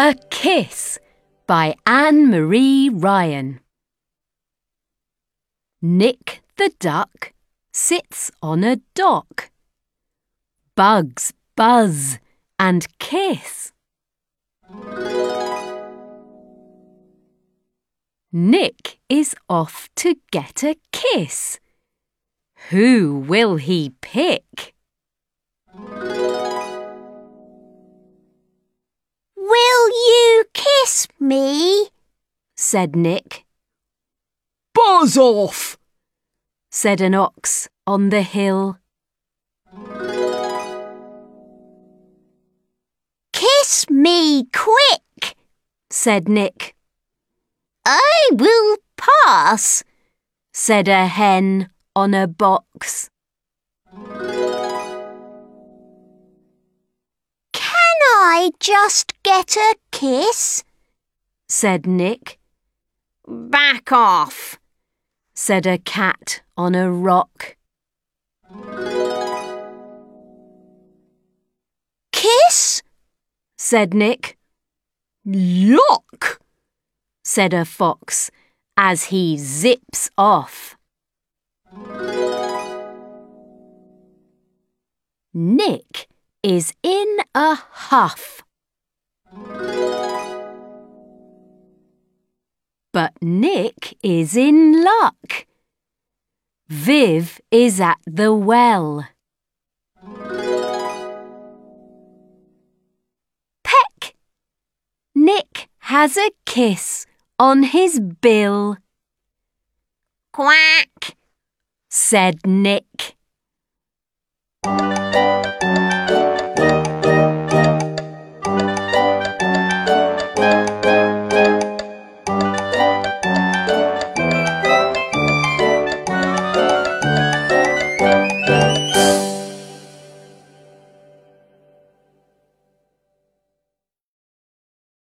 A Kiss by Anne Marie Ryan. Nick the duck sits on a dock. Bugs buzz and kiss. Nick is off to get a kiss. Who will he pick? Me? said Nick. Buzz off! said an ox on the hill. Kiss me quick. said Nick. I will pass. said a hen on a box. Can I just get a kiss? Said Nick. Back off. said a cat on a rock. Kiss? said Nick. Yuck! said a fox as he zips off. Nick is in a huff. But Nick is in luck. Viv is at the well. Peck! Nick has a kiss on his bill, Quack. said Nick.